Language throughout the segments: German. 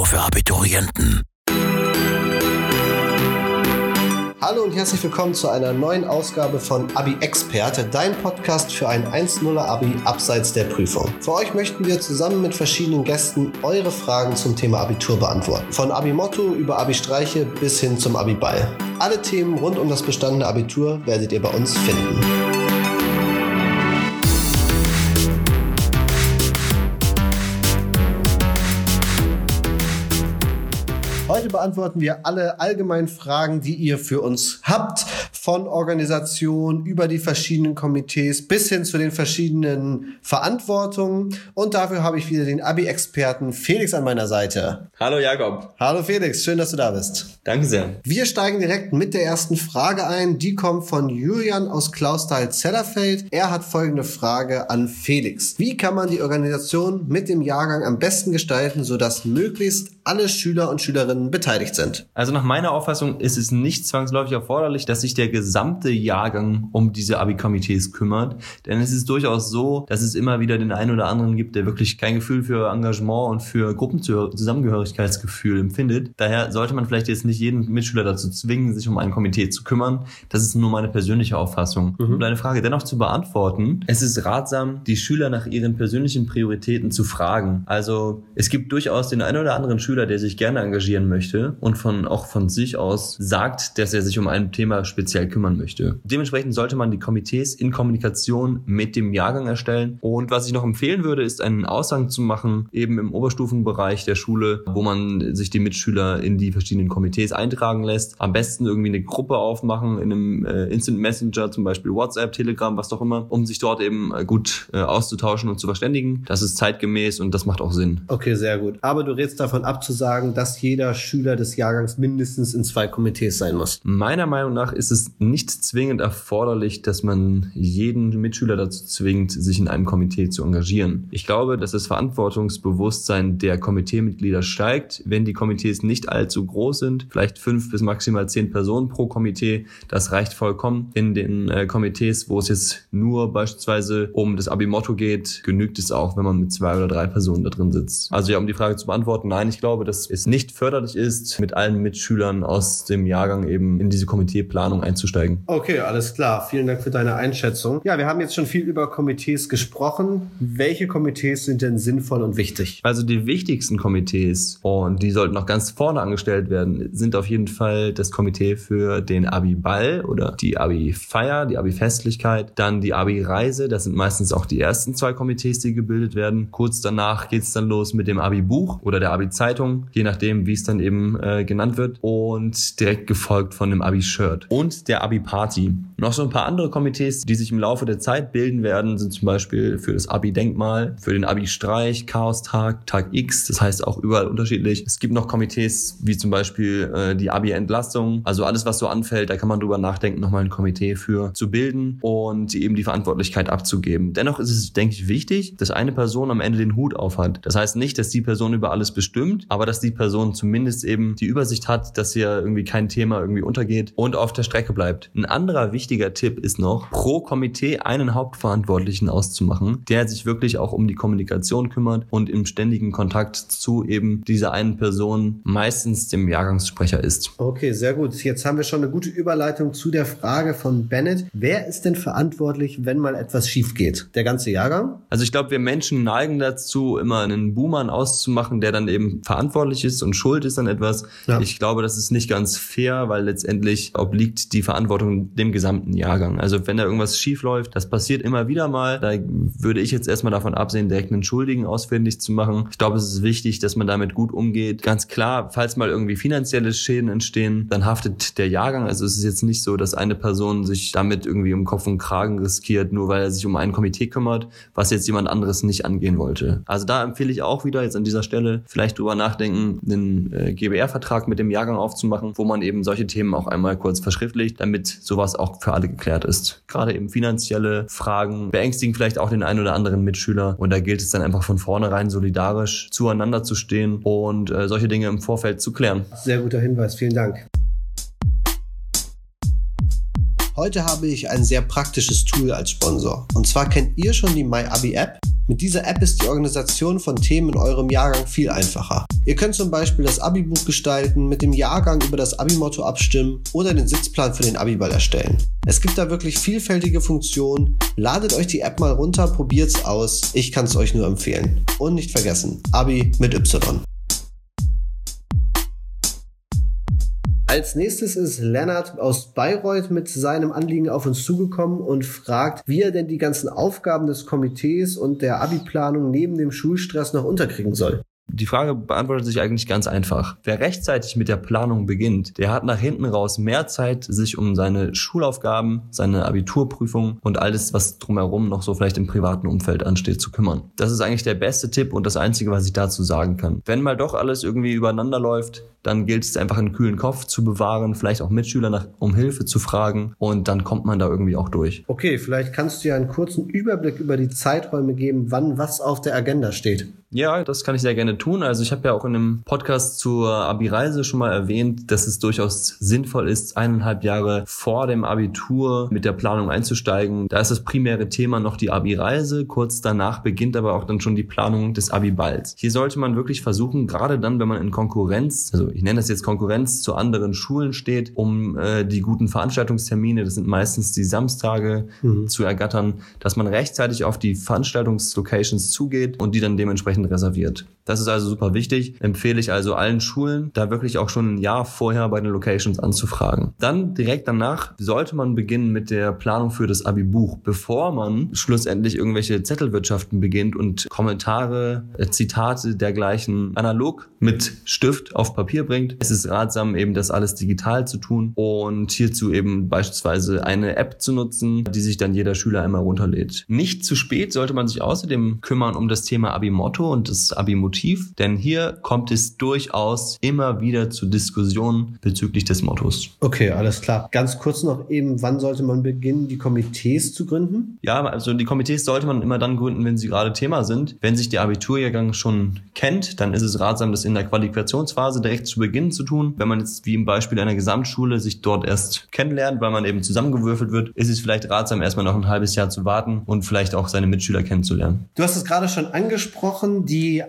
Abitur für Abiturienten. Hallo und herzlich willkommen zu einer neuen Ausgabe von Abi Experte, dein Podcast für ein 1.0er Abi abseits der Prüfung. Für euch möchten wir zusammen mit verschiedenen Gästen eure Fragen zum Thema Abitur beantworten. Von Abi Motto über Abi Streiche bis hin zum Abi Ball. Alle Themen rund um das bestandene Abitur werdet ihr bei uns finden. Beantworten wir alle allgemeinen Fragen, die ihr für uns habt, von Organisation über die verschiedenen Komitees bis hin zu den verschiedenen Verantwortungen. Und dafür habe ich wieder den Abi-Experten Felix an meiner Seite. Hallo Jakob. Hallo Felix, schön, dass du da bist. Danke sehr. Wir steigen direkt mit der ersten Frage ein. Die kommt von Julian aus Klausthal-Zellerfeld. Er hat folgende Frage an Felix. Wie kann man die Organisation mit dem Jahrgang am besten gestalten, sodass möglichst alle Schüler und Schülerinnen beteiligt sind? Also nach meiner Auffassung ist es nicht zwangsläufig erforderlich, dass sich der gesamte Jahrgang um diese Abi-Komitees kümmert. Denn es ist durchaus so, dass es immer wieder den einen oder anderen gibt, der wirklich kein Gefühl für Engagement und für Gruppenzusammengehörigkeitsgefühl empfindet. Daher sollte man vielleicht jetzt nicht jeden Mitschüler dazu zwingen, sich um ein Komitee zu kümmern. Das ist nur meine persönliche Auffassung. Mhm. Um deine Frage dennoch zu beantworten, es ist ratsam, die Schüler nach ihren persönlichen Prioritäten zu fragen. Also es gibt durchaus den einen oder anderen Schüler, der sich gerne engagieren möchte und von auch von sich aus sagt, dass er sich um ein Thema speziell kümmern möchte. Dementsprechend sollte man die Komitees in Kommunikation mit dem Jahrgang erstellen. Und was ich noch empfehlen würde, ist einen Aushang zu machen, eben im Oberstufenbereich der Schule, wo man sich die Mitschüler in die verschiedenen Komitees eintragen lässt. Am besten irgendwie eine Gruppe aufmachen in einem äh, Instant Messenger, zum Beispiel WhatsApp, Telegram, was doch immer, um sich dort eben äh, gut äh, auszutauschen und zu verständigen. Das ist zeitgemäß und das macht auch Sinn. Okay, sehr gut. Aber du redest davon ab zu sagen, dass jeder Schüler des Jahrgangs mindestens in zwei Komitees sein muss. Meiner Meinung nach ist es nicht zwingend erforderlich, dass man jeden Mitschüler dazu zwingt, sich in einem Komitee zu engagieren. Ich glaube, dass das Verantwortungsbewusstsein der Komiteemitglieder steigt, wenn die Komitees nicht allzu groß sind, vielleicht fünf bis maximal zehn Personen pro Komitee. Das reicht vollkommen. In den äh, Komitees, wo es jetzt nur beispielsweise um das Abi-Motto geht, genügt es auch, wenn man mit zwei oder drei Personen da drin sitzt. Also ja, um die Frage zu beantworten, nein, ich glaube, dass es nicht förderlich ist, mit allen Mitschülern aus dem Jahrgang eben in diese Komiteeplanung einzusteigen. Okay, alles klar. Vielen Dank für deine Einschätzung. Ja, wir haben jetzt schon viel über Komitees gesprochen. Welche Komitees sind denn sinnvoll und wichtig? Also die wichtigsten Komitees, und die sollten noch ganz vorne angestellt werden, sind auf jeden Fall das Komitee für den Abi-Ball oder die Abi-Feier, die Abi-Festlichkeit, dann die Abi-Reise. Das sind meistens auch die ersten zwei Komitees, die gebildet werden. Kurz danach geht's dann los mit dem Abi-Buch oder der Abi-Zeitung, je nachdem, wie es dann eben äh, genannt wird. Und direkt gefolgt von dem Abi-Shirt und der Abi-Party. Noch so ein paar andere Komitees, die sich im Laufe der Zeit bilden werden, sind zum Beispiel für das Abi-Denkmal, für den Abi-Streich, Chaos-Tag, Tag X. Das heißt auch überall unterschiedlich. Es gibt noch Komitees wie zum Beispiel äh, die Abi-Entlastung. Also alles, was so anfällt, da kann man drüber nachdenken, nochmal ein Komitee für zu bilden und eben die Verantwortlichkeit abzugeben. Dennoch ist es, denke ich, wichtig, dass eine Person am Ende den Hut aufhat. Das heißt nicht, dass die Person über alles bestimmt, aber dass die Person zumindest eben die Übersicht hat, dass hier irgendwie kein Thema irgendwie untergeht und auf der Strecke bleibt. Ein anderer wichtiger Tipp ist noch, pro Komitee einen Hauptverantwortlichen auszumachen, der sich wirklich auch um die Kommunikation kümmert und im ständigen Kontakt zu eben dieser einen Person, meistens dem Jahrgangssprecher ist. Okay, sehr gut. Jetzt haben wir schon eine gute Überleitung zu der Frage von Bennett. Wer ist denn verantwortlich, wenn mal etwas schief geht? Der ganze Jahrgang? Also ich glaube, wir Menschen neigen dazu, immer einen Boomer auszumachen, der dann eben verantwortlich ist und schuld ist an etwas. Ja. Ich glaube, das ist nicht ganz fair, weil letztendlich obliegt die Verantwortung dem gesamten Jahrgang. Also wenn da irgendwas schief läuft, das passiert immer wieder mal, da würde ich jetzt erstmal davon absehen, direkt einen Schuldigen ausfindig zu machen. Ich glaube, es ist wichtig, dass man damit gut umgeht. Ganz klar, falls mal irgendwie finanzielle Schäden entstehen, dann haftet der Jahrgang. Also es ist jetzt nicht so, dass eine Person sich damit irgendwie um Kopf und Kragen riskiert, nur weil er sich um ein Komitee kümmert, was jetzt jemand anderes nicht angehen wollte. Also da empfehle ich auch wieder jetzt an dieser Stelle vielleicht drüber nachdenken, einen äh, GBR-Vertrag mit dem Jahrgang aufzumachen, wo man eben solche Themen auch einmal kurz verschriftlicht, damit sowas auch für alle geklärt ist. Gerade eben finanzielle Fragen beängstigen vielleicht auch den einen oder anderen Mitschüler und da gilt es dann einfach von vornherein solidarisch zueinander zu stehen und äh, solche Dinge im Vorfeld zu klären. Sehr guter Hinweis, vielen Dank. Heute habe ich ein sehr praktisches Tool als Sponsor. Und zwar kennt ihr schon die MyAbi App. Mit dieser App ist die Organisation von Themen in eurem Jahrgang viel einfacher. Ihr könnt zum Beispiel das Abi-Buch gestalten, mit dem Jahrgang über das Abi-Motto abstimmen oder den Sitzplan für den Abiball erstellen. Es gibt da wirklich vielfältige Funktionen. Ladet euch die App mal runter, probiert's aus. Ich kann es euch nur empfehlen. Und nicht vergessen, Abi mit Y. Als nächstes ist Lennart aus Bayreuth mit seinem Anliegen auf uns zugekommen und fragt, wie er denn die ganzen Aufgaben des Komitees und der Abi-Planung neben dem Schulstress noch unterkriegen soll. Die Frage beantwortet sich eigentlich ganz einfach. Wer rechtzeitig mit der Planung beginnt, der hat nach hinten raus mehr Zeit, sich um seine Schulaufgaben, seine Abiturprüfung und alles, was drumherum noch so vielleicht im privaten Umfeld ansteht, zu kümmern. Das ist eigentlich der beste Tipp und das Einzige, was ich dazu sagen kann. Wenn mal doch alles irgendwie übereinander läuft, dann gilt es einfach einen kühlen Kopf zu bewahren, vielleicht auch Mitschüler nach, um Hilfe zu fragen und dann kommt man da irgendwie auch durch. Okay, vielleicht kannst du ja einen kurzen Überblick über die Zeiträume geben, wann was auf der Agenda steht. Ja, das kann ich sehr gerne tun. Also ich habe ja auch in einem Podcast zur Abi-Reise schon mal erwähnt, dass es durchaus sinnvoll ist, eineinhalb Jahre vor dem Abitur mit der Planung einzusteigen. Da ist das primäre Thema noch die Abi-Reise. Kurz danach beginnt aber auch dann schon die Planung des Abi-Balls. Hier sollte man wirklich versuchen, gerade dann, wenn man in Konkurrenz, also ich nenne das jetzt Konkurrenz zu anderen Schulen steht, um äh, die guten Veranstaltungstermine, das sind meistens die Samstage, mhm. zu ergattern, dass man rechtzeitig auf die Veranstaltungslocations zugeht und die dann dementsprechend reserviert. Das ist also super wichtig. Empfehle ich also allen Schulen, da wirklich auch schon ein Jahr vorher bei den Locations anzufragen. Dann direkt danach sollte man beginnen mit der Planung für das Abi-Buch, bevor man schlussendlich irgendwelche Zettelwirtschaften beginnt und Kommentare, äh, Zitate dergleichen analog mit Stift auf Papier bringt. Es ist ratsam, eben das alles digital zu tun und hierzu eben beispielsweise eine App zu nutzen, die sich dann jeder Schüler einmal runterlädt. Nicht zu spät sollte man sich außerdem kümmern um das Thema Abi-Motto und das Abi-Motiv, denn hier kommt es durchaus immer wieder zu Diskussionen bezüglich des Mottos. Okay, alles klar. Ganz kurz noch eben, wann sollte man beginnen, die Komitees zu gründen? Ja, also die Komitees sollte man immer dann gründen, wenn sie gerade Thema sind. Wenn sich der Abiturjahrgang schon kennt, dann ist es ratsam, das in der Qualifikationsphase direkt zu Beginn zu tun. Wenn man jetzt wie im Beispiel einer Gesamtschule sich dort erst kennenlernt, weil man eben zusammengewürfelt wird, ist es vielleicht ratsam, erstmal noch ein halbes Jahr zu warten und vielleicht auch seine Mitschüler kennenzulernen. Du hast es gerade schon angesprochen, die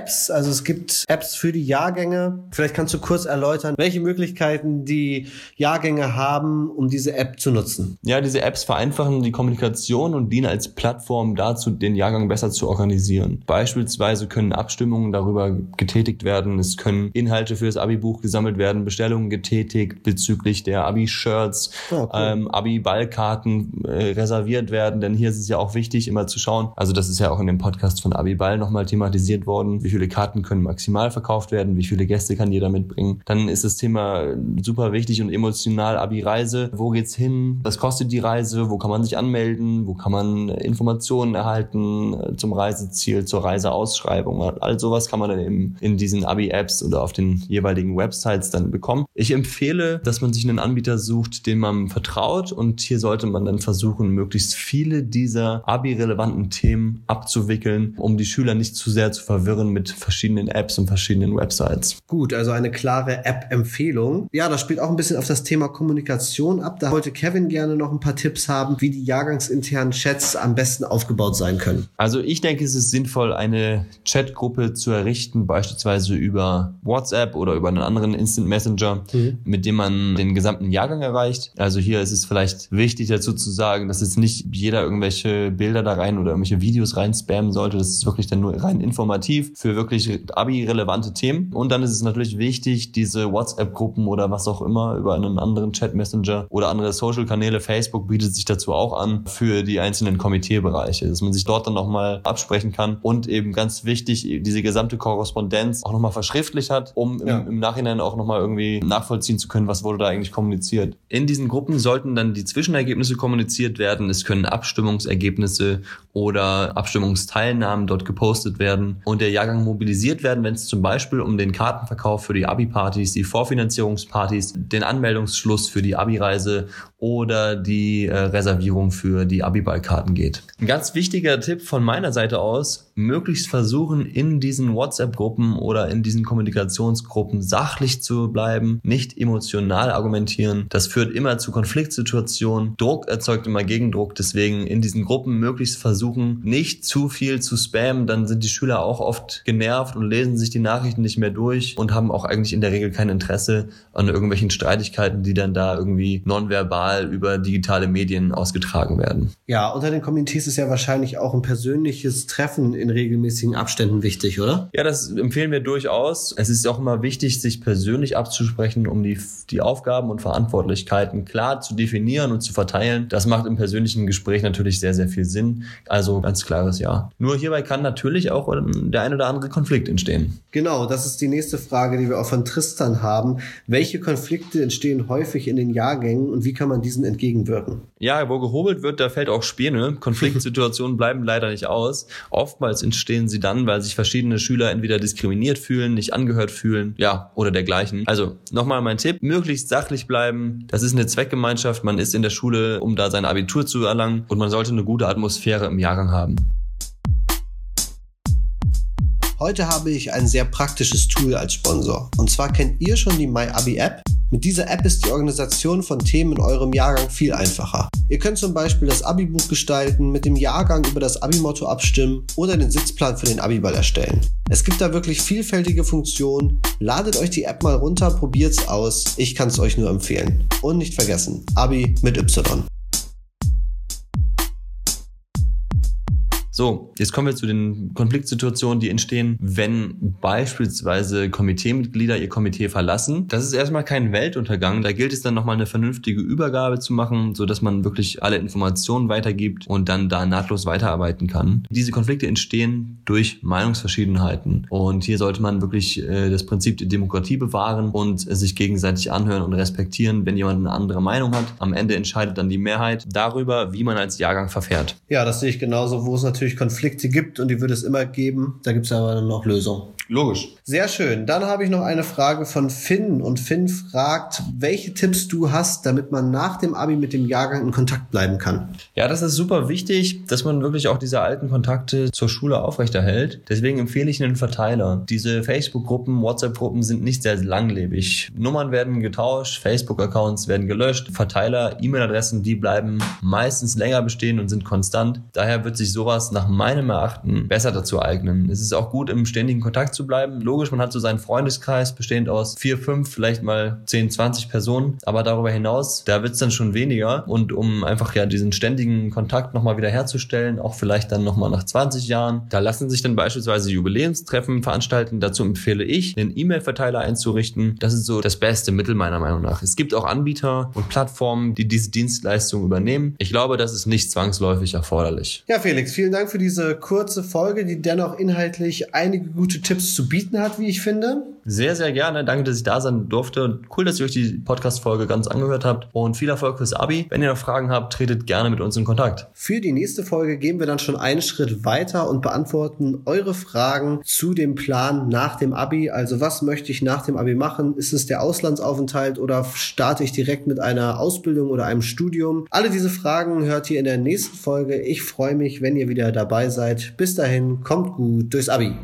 Abi-Apps. Also es gibt Apps für die Jahrgänge. Vielleicht kannst du kurz erläutern, welche Möglichkeiten die Jahrgänge haben, um diese App zu nutzen. Ja, diese Apps vereinfachen die Kommunikation und dienen als Plattform dazu, den Jahrgang besser zu organisieren. Beispielsweise können Abstimmungen darüber getätigt werden. Es können Inhalte für das Abi-Buch gesammelt werden, Bestellungen getätigt bezüglich der Abi-Shirts, oh, cool. ähm, Abi-Ballkarten äh, reserviert werden. Denn hier ist es ja auch wichtig, immer zu schauen. Also das ist ja auch in dem Podcast von Abi-Ball nochmal thematisiert worden. Wie viele Karten können maximal verkauft werden? Wie viele Gäste kann jeder mitbringen? Dann ist das Thema super wichtig und emotional Abi-Reise. Wo geht's hin? Was kostet die Reise? Wo kann man sich anmelden? Wo kann man Informationen erhalten äh, zum Reiseziel, zur Reiseausschreibung? All sowas kann man dann eben in diesen Abi-Apps oder auf den jeweiligen Websites dann bekommen. Ich empfehle, dass man sich einen Anbieter sucht, dem man vertraut und hier sollte man dann versuchen, möglichst viele dieser Abi-relevanten Themen abzuwickeln, um die Schüler nicht zu sehr zu verwirren mit verschiedenen Apps und verschiedenen Websites. Gut, also eine klare App-Empfehlung. Ja, das spielt auch ein bisschen auf das Thema Kommunikation ab. Da wollte Kevin gerne noch ein paar Tipps haben, wie die jahrgangsinternen Chats am besten aufgebaut sein können. Also ich denke, es ist sinnvoll, eine Chatgruppe zu errichten, beispielsweise über WhatsApp oder über einen anderen Instant Messenger, mhm. mit dem man den gesamten Jahrgang erreicht. Also hier ist es vielleicht wichtig dazu zu sagen, dass jetzt nicht jeder irgendwelche Bilder da rein oder irgendwelche Videos rein spammen sollte. Das ist wirklich dann nur rein informativ für wirklich Abi-relevante Themen. Und dann ist es natürlich wichtig, diese WhatsApp-Gruppen oder was auch immer über einen anderen Chat-Messenger oder andere Social-Kanäle, Facebook bietet sich dazu auch an, für die einzelnen Komiteebereiche, dass man sich dort dann nochmal absprechen kann und eben ganz wichtig, diese gesamte Korrespondenz auch nochmal verschriftlich hat, um ja. im, im, Nachhinein auch nochmal irgendwie nachvollziehen zu können, was wurde da eigentlich kommuniziert. In diesen Gruppen sollten dann die Zwischenergebnisse kommuniziert werden. Es können Abstimmungsergebnisse oder Abstimmungsteilnahmen dort gepostet werden und der Jahrgang mobilisiert werden, wenn es zum Beispiel um den Kartenverkauf für die Abi-Partys, die Vorfinanzierungspartys, den Anmeldungsschluss für die Abi-Reise oder die äh, Reservierung für die Abi-Ballkarten geht. Ein ganz wichtiger Tipp von meiner Seite aus, möglichst versuchen, in diesen WhatsApp-Gruppen oder in diesen Kommunikationsgruppen sachlich zu bleiben, nicht emotional argumentieren. Das führt immer zu Konfliktsituationen. Druck erzeugt immer Gegendruck. Deswegen in diesen Gruppen möglichst versuchen, nicht zu viel zu spammen. Dann sind die Schüler auch oft genervt und lesen sich die Nachrichten nicht mehr durch und haben auch eigentlich in der Regel kein Interesse an irgendwelchen Streitigkeiten, die dann da irgendwie nonverbal über digitale Medien ausgetragen werden. Ja, unter den Communities ist ja wahrscheinlich auch ein persönliches Treffen in regelmäßigen Abständen wichtig, oder? Ja, das empfehlen wir durchaus. Es ist auch immer wichtig, sich persönlich abzusprechen, um die, die Aufgaben und Verantwortlichkeiten klar zu definieren und zu verteilen. Das macht im persönlichen Gespräch natürlich sehr, sehr viel Sinn. Also ganz klares Ja. Nur hierbei kann natürlich auch der ein oder andere Konflikt entstehen. Genau, das ist die nächste Frage, die wir auch von Tristan haben. Welche Konflikte entstehen häufig in den Jahrgängen und wie kann man diesen entgegenwirken? Ja, wo gehobelt wird, da fällt auch Späne. Konfliktsituationen bleiben leider nicht aus. Oftmals entstehen sie dann, weil sich verschiedene Schüler entweder diskriminiert fühlen, nicht angehört fühlen, ja, oder dergleichen. Also nochmal mein Tipp, möglichst sachlich bleiben. Das ist eine Zweckgemeinschaft. Man ist in der Schule, um da sein Abitur zu erlangen und man sollte eine gute Atmosphäre im Jahrgang haben. Heute habe ich ein sehr praktisches Tool als Sponsor. Und zwar kennt ihr schon die MyAbi App. Mit dieser App ist die Organisation von Themen in eurem Jahrgang viel einfacher. Ihr könnt zum Beispiel das Abi-Buch gestalten, mit dem Jahrgang über das Abi-Motto abstimmen oder den Sitzplan für den Abiball erstellen. Es gibt da wirklich vielfältige Funktionen. Ladet euch die App mal runter, probiert's aus. Ich kann es euch nur empfehlen. Und nicht vergessen, Abi mit Y. So, jetzt kommen wir zu den Konfliktsituationen, die entstehen, wenn beispielsweise Komiteemitglieder ihr Komitee verlassen. Das ist erstmal kein Weltuntergang. Da gilt es dann nochmal eine vernünftige Übergabe zu machen, so dass man wirklich alle Informationen weitergibt und dann da nahtlos weiterarbeiten kann. Diese Konflikte entstehen durch Meinungsverschiedenheiten. Und hier sollte man wirklich äh, das Prinzip der Demokratie bewahren und sich gegenseitig anhören und respektieren, wenn jemand eine andere Meinung hat. Am Ende entscheidet dann die Mehrheit darüber, wie man als Jahrgang verfährt. Ja, das sehe ich genauso, wo es natürlich natürlich Konflikte gibt und die wird es immer geben. Da gibt es aber dann noch Lösungen. Logisch. Sehr schön. Dann habe ich noch eine Frage von Finn und Finn fragt, welche Tipps du hast, damit man nach dem Abi mit dem Jahrgang in Kontakt bleiben kann. Ja, das ist super wichtig, dass man wirklich auch diese alten Kontakte zur Schule aufrechterhält. Deswegen empfehle ich einen Verteiler. Diese Facebook-Gruppen, WhatsApp-Gruppen sind nicht sehr langlebig. Nummern werden getauscht, Facebook-Accounts werden gelöscht, Verteiler, E-Mail-Adressen, die bleiben meistens länger bestehen und sind konstant. Daher wird sich sowas nach meinem Erachten besser dazu eignen. Es ist auch gut, im ständigen Kontakt zu zu bleiben. Logisch, man hat so seinen Freundeskreis bestehend aus vier, fünf, vielleicht mal 10, 20 Personen. Aber darüber hinaus, da wird es dann schon weniger. Und um einfach ja diesen ständigen Kontakt nochmal wieder herzustellen, auch vielleicht dann nochmal nach 20 Jahren, da lassen sich dann beispielsweise Jubiläumstreffen veranstalten. Dazu empfehle ich, einen E-Mail-Verteiler einzurichten. Das ist so das beste Mittel meiner Meinung nach. Es gibt auch Anbieter und Plattformen, die diese Dienstleistung übernehmen. Ich glaube, das ist nicht zwangsläufig erforderlich. Ja, Felix, vielen Dank für diese kurze Folge, die dennoch inhaltlich einige gute Tipps zu bieten hat, wie ich finde. Sehr, sehr gerne. Danke, dass ich da sein durfte. Cool, dass ihr euch die Podcast-Folge ganz angehört habt. Und viel Erfolg fürs Abi. Wenn ihr noch Fragen habt, tretet gerne mit uns in Kontakt. Für die nächste Folge gehen wir dann schon einen Schritt weiter und beantworten eure Fragen zu dem Plan nach dem Abi. Also was möchte ich nach dem Abi machen? Ist es der Auslandsaufenthalt oder starte ich direkt mit einer Ausbildung oder einem Studium? Alle diese Fragen hört ihr in der nächsten Folge. Ich freue mich, wenn ihr wieder dabei seid. Bis dahin, kommt gut durchs Abi.